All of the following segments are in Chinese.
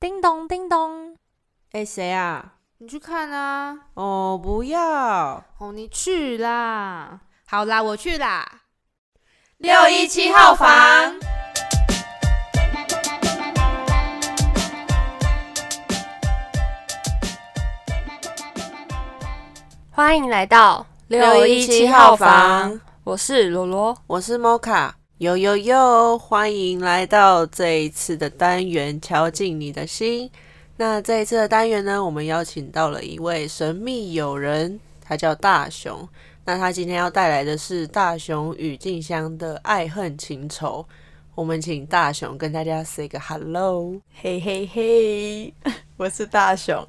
叮咚叮咚，哎，谁啊？你去看啊！哦，不要！哦，你去啦！好啦，我去啦。六一七号房，欢迎来到六一七号房，我是罗罗，我是摩卡。哟哟哟！欢迎来到这一次的单元，敲进你的心。那这一次的单元呢，我们邀请到了一位神秘友人，他叫大雄。那他今天要带来的是大雄与静香的爱恨情仇。我们请大雄跟大家 say 个 hello，嘿嘿嘿，我是大雄。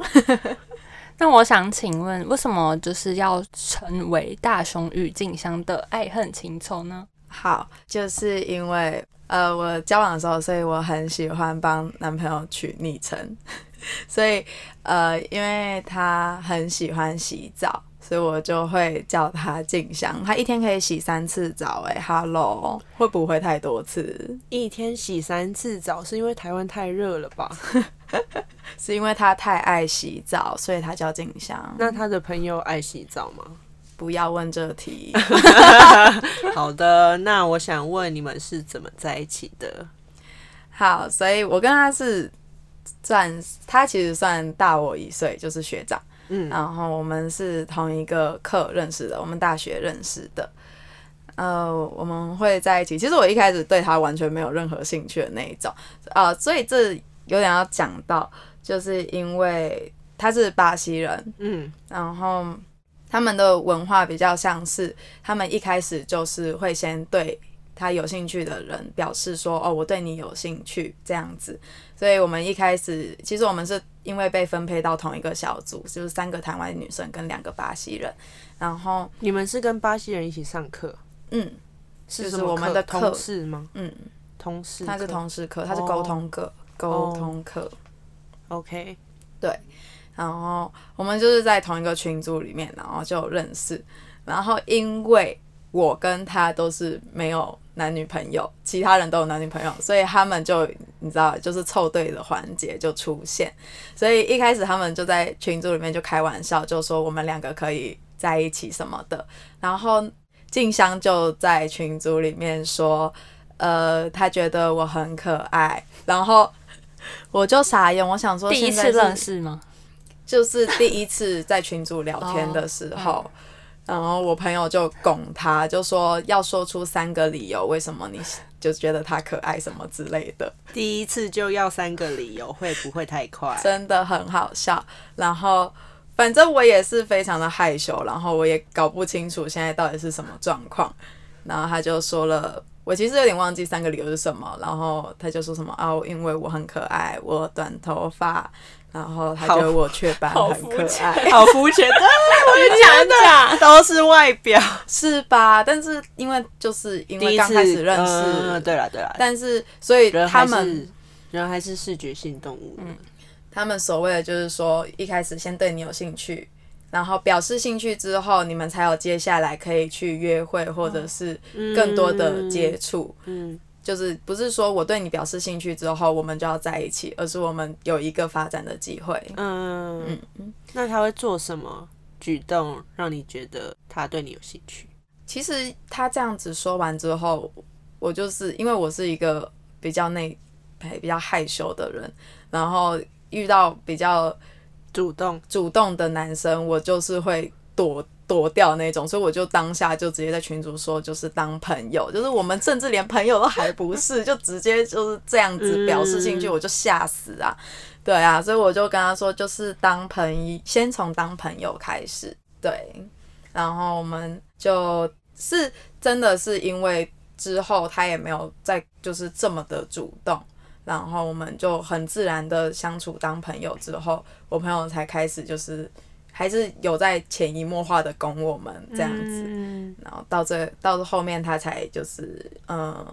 那我想请问，为什么就是要成为大雄与静香的爱恨情仇呢？好，就是因为呃，我交往的时候，所以我很喜欢帮男朋友取昵称，所以呃，因为他很喜欢洗澡，所以我就会叫他静香。他一天可以洗三次澡，哎，Hello，会不会太多次？一天洗三次澡是因为台湾太热了吧？是因为他太爱洗澡，所以他叫静香。那他的朋友爱洗澡吗？不要问这题。好的，那我想问你们是怎么在一起的？好，所以我跟他是算，他其实算大我一岁，就是学长。嗯，然后我们是同一个课认识的，我们大学认识的。呃，我们会在一起。其实我一开始对他完全没有任何兴趣的那一种。啊，所以这有点要讲到，就是因为他是巴西人。嗯，然后。他们的文化比较像是，他们一开始就是会先对他有兴趣的人表示说：“哦，我对你有兴趣。”这样子。所以，我们一开始其实我们是因为被分配到同一个小组，就是三个台湾女生跟两个巴西人。然后你们是跟巴西人一起上课？嗯，是我们的同事吗？嗯，同事。他是同事课，他是沟通课，沟通课。OK，对。然后我们就是在同一个群组里面，然后就认识。然后因为我跟他都是没有男女朋友，其他人都有男女朋友，所以他们就你知道，就是凑对的环节就出现。所以一开始他们就在群组里面就开玩笑，就说我们两个可以在一起什么的。然后静香就在群组里面说，呃，她觉得我很可爱。然后我就傻眼，我想说第一次认识吗？就是第一次在群组聊天的时候，然后我朋友就拱他，就说要说出三个理由，为什么你就觉得他可爱什么之类的。第一次就要三个理由，会不会太快？真的很好笑。然后反正我也是非常的害羞，然后我也搞不清楚现在到底是什么状况。然后他就说了，我其实有点忘记三个理由是什么。然后他就说什么啊，因为我很可爱，我短头发。然后他觉得我雀斑很可爱，好肤浅，对，我讲讲。都是外表，是吧？但是因为就是因为刚开始认识，对了对了，但是所以他们人还是视觉性动物，嗯，他们所谓的就是说一开始先对你有兴趣，然后表示兴趣之后，你们才有接下来可以去约会或者是更多的接触，嗯。就是不是说我对你表示兴趣之后，我们就要在一起，而是我们有一个发展的机会。嗯嗯嗯。那他会做什么举动让你觉得他对你有兴趣？其实他这样子说完之后，我就是因为我是一个比较内、比较害羞的人，然后遇到比较主动、主动的男生，我就是会躲。躲掉那种，所以我就当下就直接在群主说，就是当朋友，就是我们甚至连朋友都还不是，就直接就是这样子表示兴趣，我就吓死啊！对啊，所以我就跟他说，就是当朋友，先从当朋友开始，对，然后我们就是真的是因为之后他也没有再就是这么的主动，然后我们就很自然的相处当朋友之后，我朋友才开始就是。还是有在潜移默化的拱我们这样子，然后到这到后面他才就是嗯，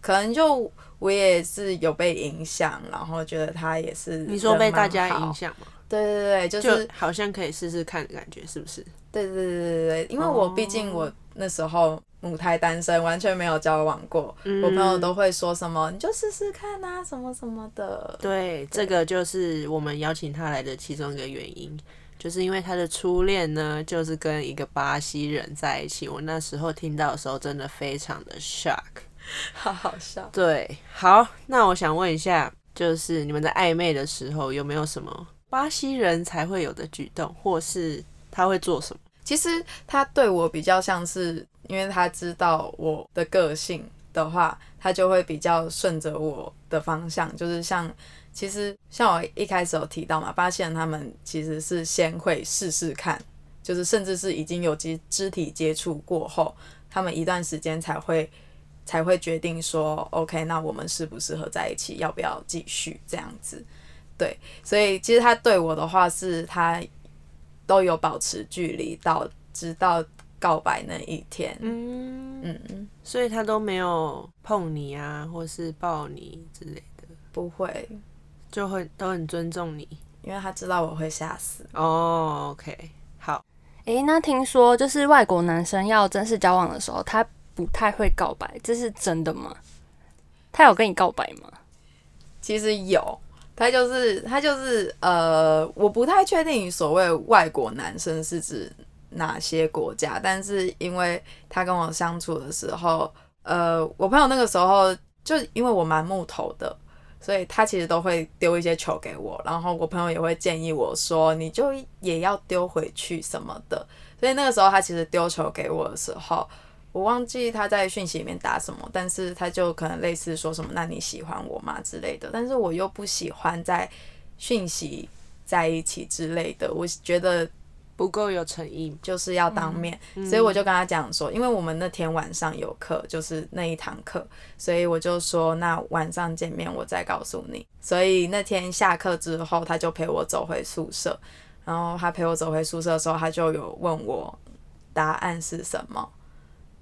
可能就我也是有被影响，然后觉得他也是你说被大家影响吗？对对对，就是好像可以试试看的感觉，是不是？对对对对对对，因为我毕竟我那时候母胎单身，完全没有交往过。我朋友都会说什么，你就试试看啊，什么什么的。对，这个就是我们邀请他来的其中一个原因，就是因为他的初恋呢，就是跟一个巴西人在一起。我那时候听到的时候，真的非常的 shock。好好笑。对，好，那我想问一下，就是你们在暧昧的时候，有没有什么巴西人才会有的举动，或是他会做什么？其实他对我比较像是，因为他知道我的个性的话，他就会比较顺着我的方向。就是像，其实像我一开始有提到嘛，发现他们其实是先会试试看，就是甚至是已经有肢肢体接触过后，他们一段时间才会才会决定说，OK，那我们适不适合在一起，要不要继续这样子？对，所以其实他对我的话是他。都有保持距离到直到告白那一天，嗯嗯，所以他都没有碰你啊，或是抱你之类的，不会，就会都很尊重你，因为他知道我会吓死。哦，OK，好。诶，那听说就是外国男生要正式交往的时候，他不太会告白，这是真的吗？他有跟你告白吗？其实有。他就是他就是呃，我不太确定所谓外国男生是指哪些国家，但是因为他跟我相处的时候，呃，我朋友那个时候就因为我蛮木头的，所以他其实都会丢一些球给我，然后我朋友也会建议我说，你就也要丢回去什么的，所以那个时候他其实丢球给我的时候。我忘记他在讯息里面打什么，但是他就可能类似说什么“那你喜欢我吗”之类的，但是我又不喜欢在讯息在一起之类的，我觉得不够有诚意，就是要当面，所以我就跟他讲说，因为我们那天晚上有课，就是那一堂课，所以我就说那晚上见面我再告诉你。所以那天下课之后，他就陪我走回宿舍，然后他陪我走回宿舍的时候，他就有问我答案是什么。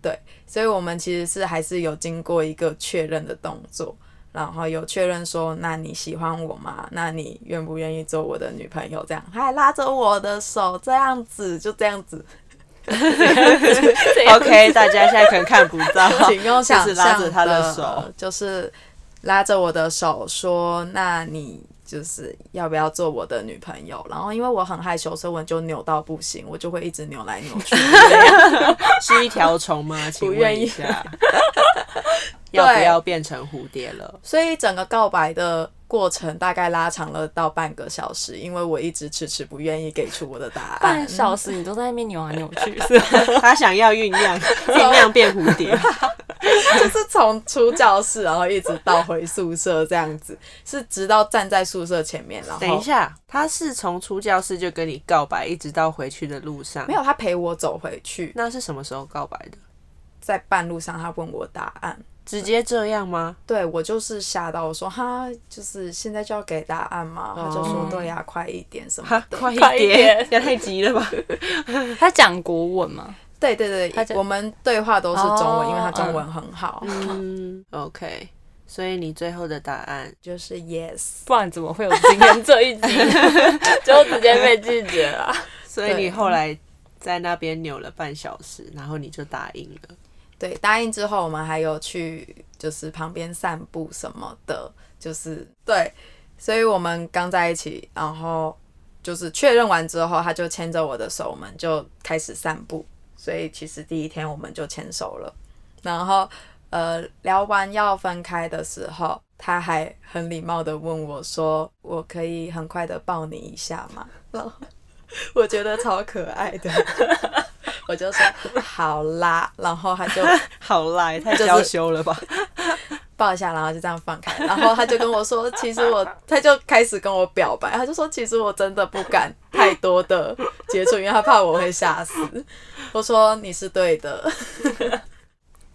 对，所以我们其实是还是有经过一个确认的动作，然后有确认说，那你喜欢我吗？那你愿不愿意做我的女朋友？这样，他还拉着我的手，这样子，就这样子。OK，大家现在可能看不到，请用想象拉着他的手，就是拉着我的手说，那你。就是要不要做我的女朋友？然后因为我很害羞，所以我就扭到不行，我就会一直扭来扭去。是一条虫吗？请问一下，要不要变成蝴蝶了？所以整个告白的过程大概拉长了到半个小时，因为我一直迟迟不愿意给出我的答案。半小时你都在那边扭来扭去，是 他想要酝酿酝酿变蝴蝶。就是从出教室，然后一直到回宿舍这样子，是直到站在宿舍前面。然后等一下，他是从出教室就跟你告白，一直到回去的路上。没有，他陪我走回去。那是什么时候告白的？在半路上，他问我答案，直接这样吗？对我就是吓到，我说哈，就是现在就要给答案嘛？他就说对呀，快一点什么的，快一点，也太急了吧？他讲国文吗？对对对，我们对话都是中文，因为他中文很好。嗯，OK，所以你最后的答案 就是 yes，不然怎么会有今天这一集？就直接被拒绝了。所以你后来在那边扭了半小时，然后你就答应了。对，答应之后，我们还有去就是旁边散步什么的，就是对。所以我们刚在一起，然后就是确认完之后，他就牵着我的手，我们就开始散步。所以其实第一天我们就牵手了，然后呃聊完要分开的时候，他还很礼貌的问我说：“我可以很快的抱你一下吗？”然后我觉得超可爱的，我就说好啦，然后他就 好啦，太娇羞了吧。抱一下，然后就这样放开，然后他就跟我说：“其实我，他就开始跟我表白，他就说其实我真的不敢太多的接触，因为他怕我会吓死。”我说：“你是对的。”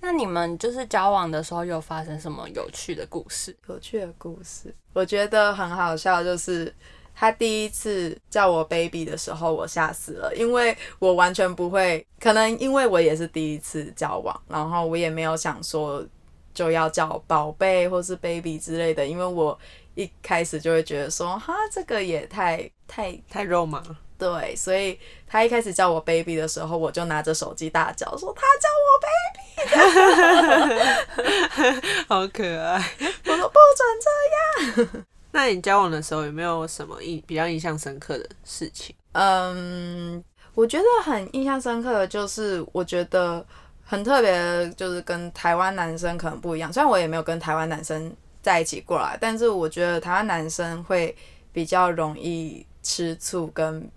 那你们就是交往的时候有发生什么有趣的故事？有趣的故事，我觉得很好笑，就是他第一次叫我 baby 的时候，我吓死了，因为我完全不会，可能因为我也是第一次交往，然后我也没有想说。就要叫宝贝或是 baby 之类的，因为我一开始就会觉得说，哈，这个也太太太肉麻。对，所以他一开始叫我 baby 的时候，我就拿着手机大叫说他叫我 baby。好可爱。我说不准这样。那你交往的时候有没有什么印比较印象深刻的事情？嗯，我觉得很印象深刻的就是，我觉得很特别的，就是跟台湾男生可能不一样。虽然我也没有跟台湾男生在一起过来，但是我觉得台湾男生会比较容易吃醋，跟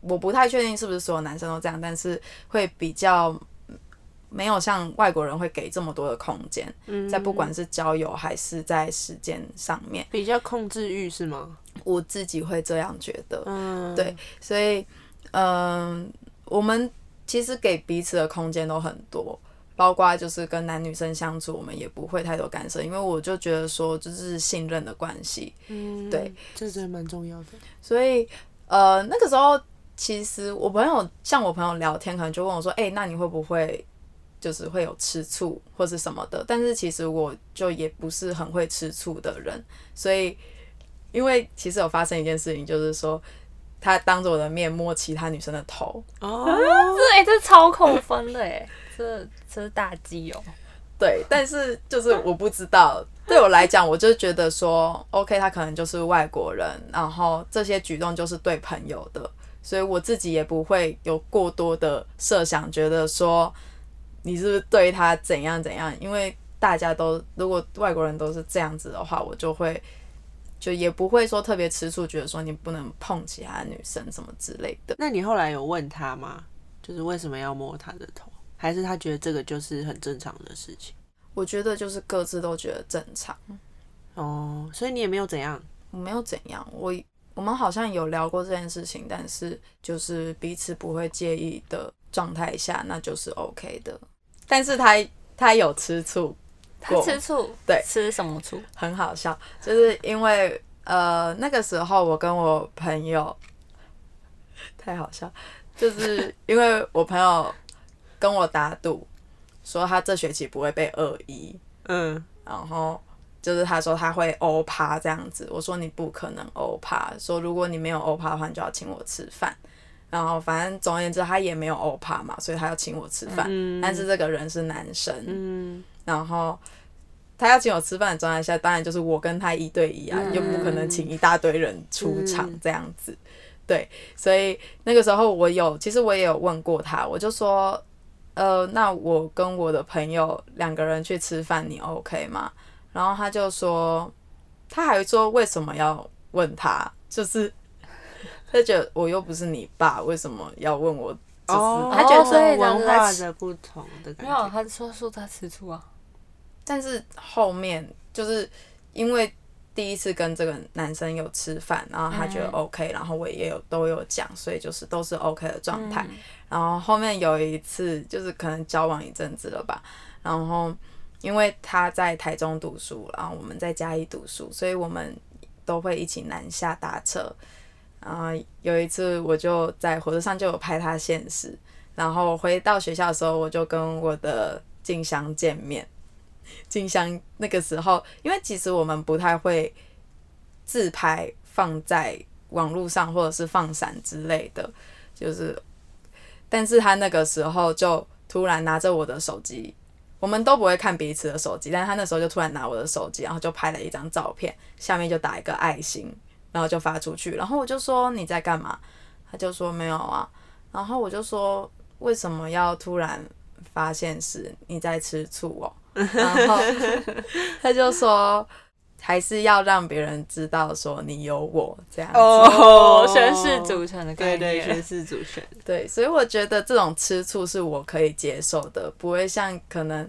我不太确定是不是所有男生都这样，但是会比较没有像外国人会给这么多的空间，嗯在不管是交友还是在时间上面，比较控制欲是吗？我自己会这样觉得。嗯，对所以，嗯、我们其实给彼此的空间都很多，包括就是跟男女生相处，我们也不会太多干涉，因为我就觉得说，就是信任的关系，嗯，对，这真的蛮重要的。所以，呃，那个时候其实我朋友像我朋友聊天，可能就问我说，哎、那你会不会？就是会有吃醋或是什么的，但是其实我就也不是很会吃醋的人，所以因为其实有发生一件事情，就是说他当着我的面摸其他女生的头，哦，这哎、这超扣分的哎，这这是大忌哦。对，但是就是我不知道，对我来讲，我就觉得说，OK，他可能就是外国人，然后这些举动就是对朋友的，所以我自己也不会有过多的设想，觉得说你是不是对他怎样怎样，因为大家都如果外国人都是这样子的话，我就会就也不会说特别吃醋，觉得说你不能碰其他女生什么之类的。那你后来有问他吗？就是为什么要摸他的头？还是他觉得这个就是很正常的事情？我觉得就是各自都觉得正常。哦，所以你也没有怎样。我没有怎样，我我们好像有聊过这件事情，但是就是彼此不会介意的状态下，那就是 OK 的。但是他他有吃醋，他吃醋，对吃什么醋？很好笑，就是因为呃那个时候我跟我朋友太好笑，就是因为我朋友跟我打赌，说他这学期不会被二一，嗯，然后就是他说他会欧趴这样子，我说你不可能欧趴，说如果你没有欧趴的话，你就要请我吃饭。然后反正总而言之，他也没有欧帕嘛，所以他要请我吃饭。嗯但是这个人是男生，嗯，然后他要请我吃饭的状态下，当然就是我跟他一对一啊，嗯又不可能请一大堆人出场嗯这样子。对，所以那个时候我有，其实我也有问过他，我就说，呃，那我跟我的朋友两个人去吃饭，你 OK 吗？然后他就说，他还说为什么要问他，就是他觉得我又不是你爸，为什么要问我？就是、哦，他觉得所以文化的不同的感没有，他说说他吃醋啊。但是后面就是因为第一次跟这个男生有吃饭，然后他觉得嗯 OK，、然后我也有都有讲，所以就是都是 OK 的状态。嗯然后后面有一次就是可能交往一阵子了吧，然后因为他在台中读书，然后我们在嘉义读书，所以我们都会一起南下搭车。然后有一次我就在火车上就有拍他现实，然后回到学校的时候，我就跟我的静香见面。静香那个时候，因为其实我们不太会自拍放在网络上或者是放闪之类的，就是，但是他那个时候就突然拿着我的手机，我们都不会看彼此的手机，但他那时候就突然拿我的手机，然后就拍了一张照片，下面就打一个爱心，然后就发出去，然后我就说你在干嘛？他就说没有啊，然后我就说为什么要突然发现是你在吃醋哦？然后 他就说还是要让别人知道说你有我这样子。哦，宣誓主权的概对念。对，宣誓主权。对，所以我觉得这种吃醋是我可以接受的，不会像可能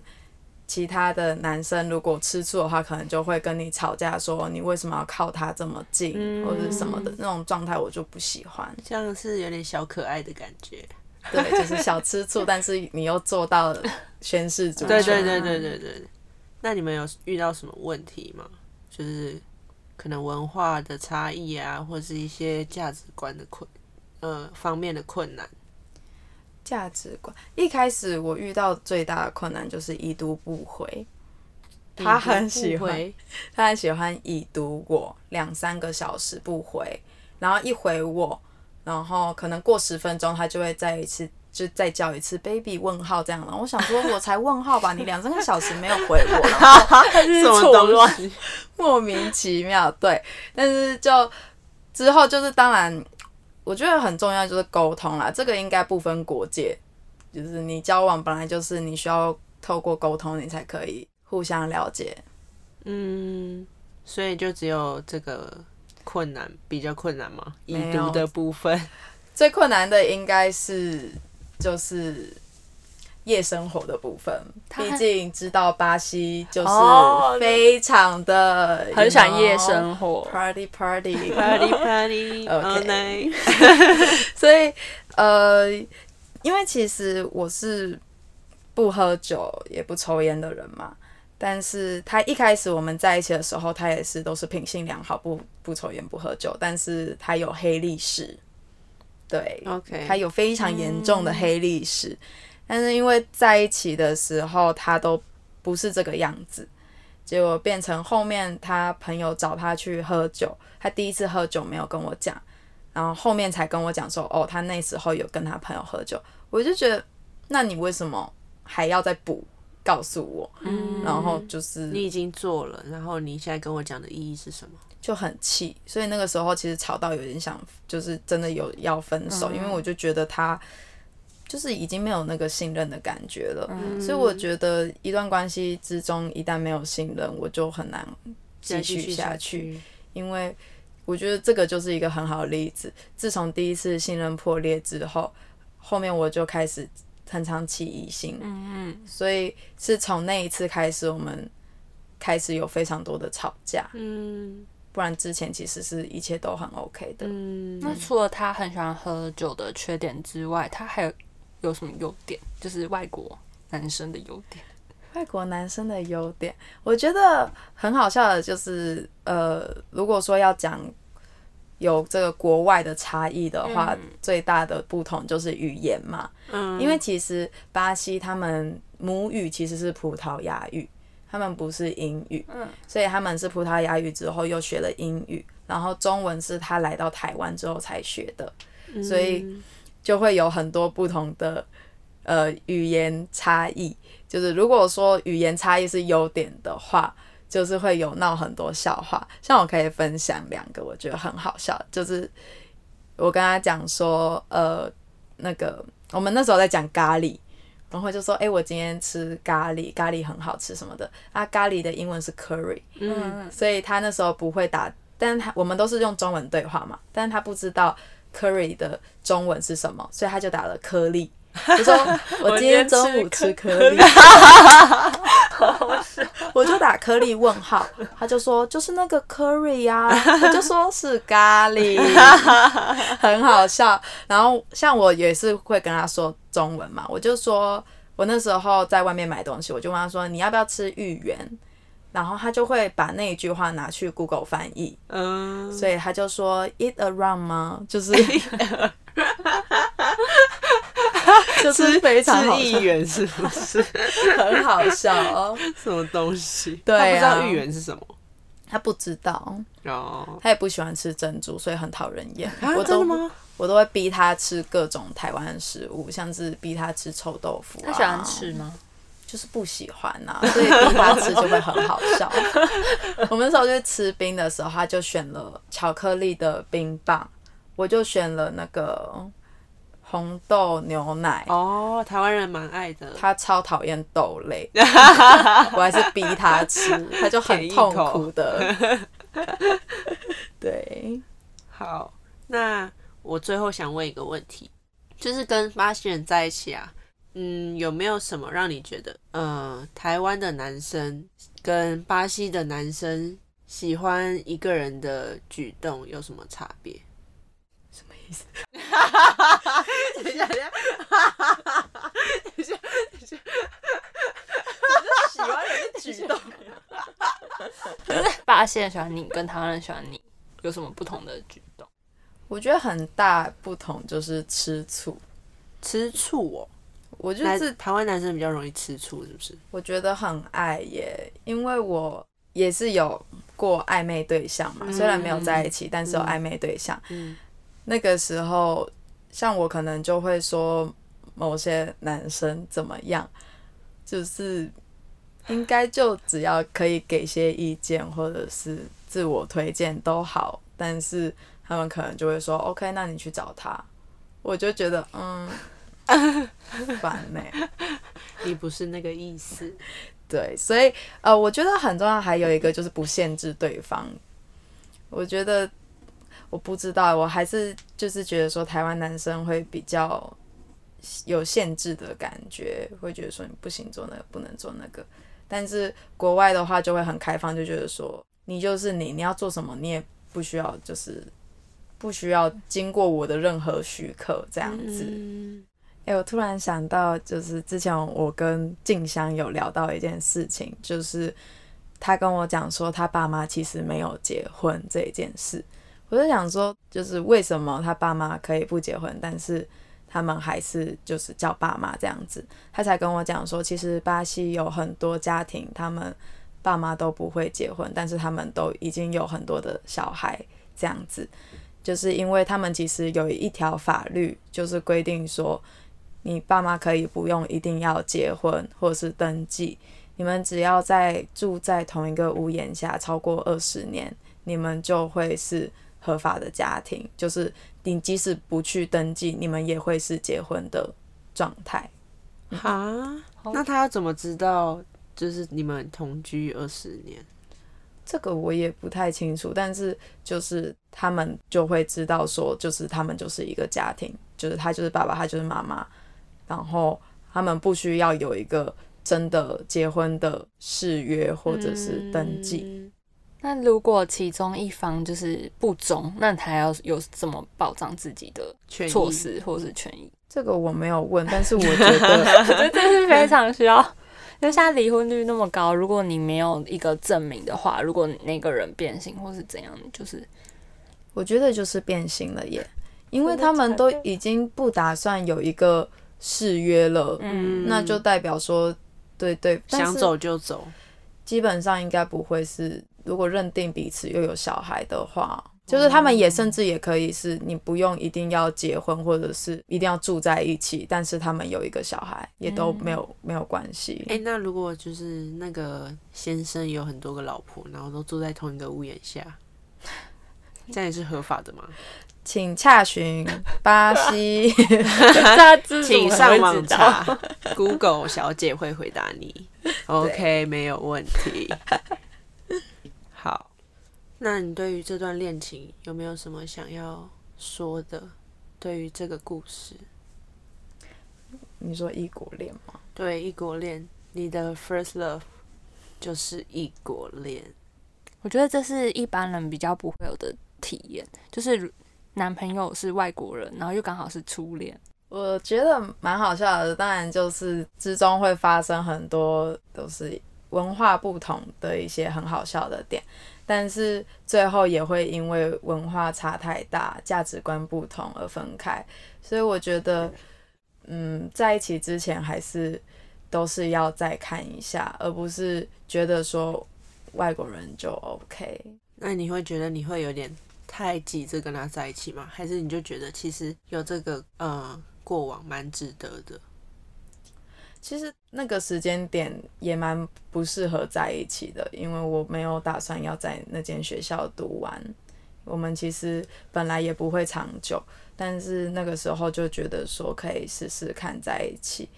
其他的男生如果吃醋的话，可能就会跟你吵架，说你为什么要靠他这么近，嗯或者是什么的那种状态，我就不喜欢。像是有点小可爱的感觉。对，就是小吃醋，但是你又做到了宣誓主 权。对对对对对对。那你们有遇到什么问题吗？就是可能文化的差异啊，或是一些价值观的困呃方面的困难。价值观，一开始我遇到最大的困难就是已读不回。他很喜欢，他很喜欢已读我两三个小时不回，然后一回我，然后可能过十分钟他就会再一次就再叫一次 baby 问号这样了。我想说，我才问号吧，你两三个小时没有回我，然后什么东西？莫名其妙。对，但是就之后就是当然，我觉得很重要就是沟通啦，这个应该不分国界，就是你交往本来就是你需要透过沟通，你才可以互相了解。嗯，所以就只有这个困难比较困难吗？已读的部分，最困难的应该是就是夜生活的部分，他毕竟知道巴西就是哦非常的很喜欢夜生活。party party party party all OK night。所以呃，因为其实我是不喝酒也不抽烟的人嘛，但是他一开始我们在一起的时候，他也是都是品性良好，不不抽烟不喝酒，但是他有黑历史，对 OK 他有非常严重的黑历史，但是因为在一起的时候他都不是这个样子。结果变成后面他朋友找他去喝酒，他第一次喝酒没有跟我讲，然后后面才跟我讲说，哦，他那时候有跟他朋友喝酒，我就觉得，那你为什么还要再补告诉我？嗯然后就是你已经做了，然后你现在跟我讲的意义是什么？就很气，所以那个时候其实吵到有点想，就是真的有要分手，因为我就觉得他就是已经没有那个信任的感觉了，所以我觉得一段关系之中一旦没有信任，我就很难继续下去去。，因为我觉得这个就是一个很好的例子。自从第一次信任破裂之后，后面我就开始很常起疑心，嗯所以是从那一次开始，我们开始有非常多的吵架。嗯不然之前其实是一切都很 OK 的。嗯，那除了他很喜欢喝酒的缺点之外，他还有有什么优点？就是外国男生的优点。外国男生的优点，我觉得很好笑的就是，呃，如果说要讲有这个国外的差异的话，最大的不同就是语言嘛。嗯因为其实巴西他们母语其实是葡萄牙语，他们不是英语，嗯所以他们是葡萄牙语之后又学了英语，然后中文是他来到台湾之后才学的，所以就会有很多不同的呃语言差异。就是如果说语言差异是优点的话，就是会有闹很多笑话。像我可以分享两个，我觉得很好笑，就是我跟他讲说，呃，那个我们那时候在讲咖喱。然后就说，哎、我今天吃咖喱，咖喱很好吃什么的。啊，咖喱的英文是 curry，嗯，所以他那时候不会打，但是他我们都是用中文对话嘛，但是他不知道 curry 的中文是什么，所以他就打了颗粒。就说我今天中午吃颗粒，我就打颗粒问号，他就说就是那个 curry 呀、我就说是咖喱，很好笑。然后像我也是会跟他说中文嘛，我就说我那时候在外面买东西，我就问他说你要不要吃芋圆，然后他就会把那一句话拿去 Google 翻译，嗯，所以他就说 eat around 吗？就是 就是非常好笑，是议员是不是？很好笑哦。什么东西？对啊他不知道芋圆是什么他不知道，哦。他也不喜欢吃珍珠，所以很讨人厌。啊我都？我都会逼他吃各种台湾食物，像是逼他吃臭豆腐、啊。他喜欢吃吗？就是不喜欢呐、所以逼他吃就会很好笑。我们那时候去吃冰的时候，他就选了巧克力的冰棒，我就选了那个红豆牛奶。哦，台湾人蛮爱的。他超讨厌豆类，我还是逼他吃，他就很痛苦的。对，好，那我最后想问一个问题，就是跟巴西人在一起啊，嗯，有没有什么让你觉得，呃，台湾的男生跟巴西的男生喜欢一个人的举动有什么差别？什么意思？等一下，等一下，等一下，等一下，喜欢人的举动，巴西人喜欢你，跟台湾人喜欢你有什么不同的举动？我觉得很大不同就是吃醋。吃醋哦。我就男是台湾男生比较容易吃醋，是不是？我觉得很爱耶，因为我也是有过暧昧对象嘛，虽然没有在一起，但是有暧昧对象。嗯那个时候，像我可能就会说某些男生怎么样，就是应该就只要可以给些意见或者是自我推荐都好，但是他们可能就会说 OK，那你去找他，我就觉得嗯，烦呢、你不是那个意思。对，所以呃，我觉得很重要，还有一个就是不限制对方。我觉得我不知道，我还是就是觉得说台湾男生会比较有限制的感觉，会觉得说你不行做那个，不能做那个。但是国外的话就会很开放，就觉得说你就是你，你要做什么，你也不需要就是不需要经过我的任何许可这样子。嗯我突然想到，就是之前我跟静香有聊到一件事情，就是他跟我讲说他爸妈其实没有结婚这一件事。我就想说，就是为什么他爸妈可以不结婚，但是他们还是就是叫爸妈这样子。他才跟我讲说，其实巴西有很多家庭，他们爸妈都不会结婚，但是他们都已经有很多的小孩这样子，就是因为他们其实有一条法律，就是规定说。你爸妈可以不用一定要结婚或者是登记，你们只要在住在同一个屋檐下超过二十年，你们就会是合法的家庭。就是你即使不去登记，你们也会是结婚的状态。哈，那他要怎么知道？就是你们同居二十年，这个我也不太清楚，但是就是他们就会知道说，就是他们就是一个家庭，就是他就是爸爸，他就是妈妈，然后他们不需要有一个真的结婚的誓约或者是登记。嗯那如果其中一方就是不忠，那他要有怎么保障自己的措施或是权益？这个我没有问，但是我觉得 我觉得这是非常需要，因为现在离婚率那么高，如果你没有一个证明的话，如果那个人变性或是怎样，就是我觉得就是变心了耶，因为他们都已经不打算有一个誓约了，嗯，那就代表说，对对，想走就走。基本上应该不会是，如果认定彼此又有小孩的话，就是他们也甚至也可以是你不用一定要结婚，或者是一定要住在一起，但是他们有一个小孩也都没有、没有关系。哎、那如果就是那个先生有很多个老婆，然后都住在同一个屋檐下，这样也是合法的吗？请洽询巴西，请上网查，Google 小姐会回答你。OK，没有问题。好，那你对于这段恋情有没有什么想要说的？对于这个故事，你说异国恋吗？对异国恋，你的 first love 就是异国恋。我觉得这是一般人比较不会有的体验，就是男朋友是外国人，然后又刚好是初恋，我觉得蛮好笑的，当然就是之中会发生很多都是文化不同的一些很好笑的点，但是最后也会因为文化差太大、价值观不同而分开，所以我觉得，嗯，在一起之前还是都是要再看一下，而不是觉得说外国人就 OK。那你会觉得你会有点太急着跟他在一起吗？还是你就觉得其实有这个呃过往蛮值得的？其实那个时间点也蛮不适合在一起的，因为我没有打算要在那间学校读完。我们其实本来也不会长久，但是那个时候就觉得说可以试试看在一起，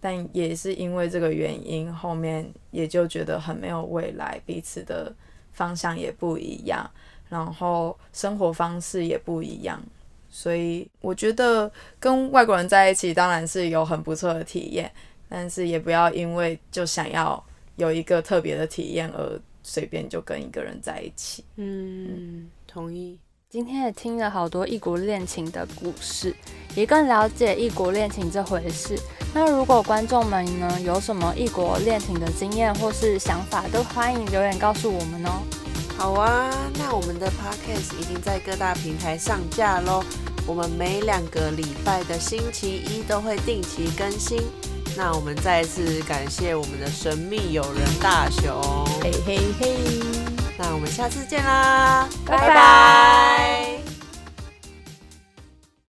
但也是因为这个原因，后面也就觉得很没有未来，彼此的方向也不一样，然后生活方式也不一样，所以我觉得跟外国人在一起当然是有很不错的体验。但是也不要因为就想要有一个特别的体验而随便就跟一个人在一起。嗯，同意。今天也听了好多异国恋情的故事，也更了解异国恋情这回事。那如果观众们呢有什么异国恋情的经验或是想法，都欢迎留言告诉我们哦。好啊，那我们的 podcast 已经在各大平台上架喽。我们每两个礼拜的星期一都会定期更新。那我们再次感谢我们的神秘友人大雄。嘿嘿嘿。那我们下次见啦，拜拜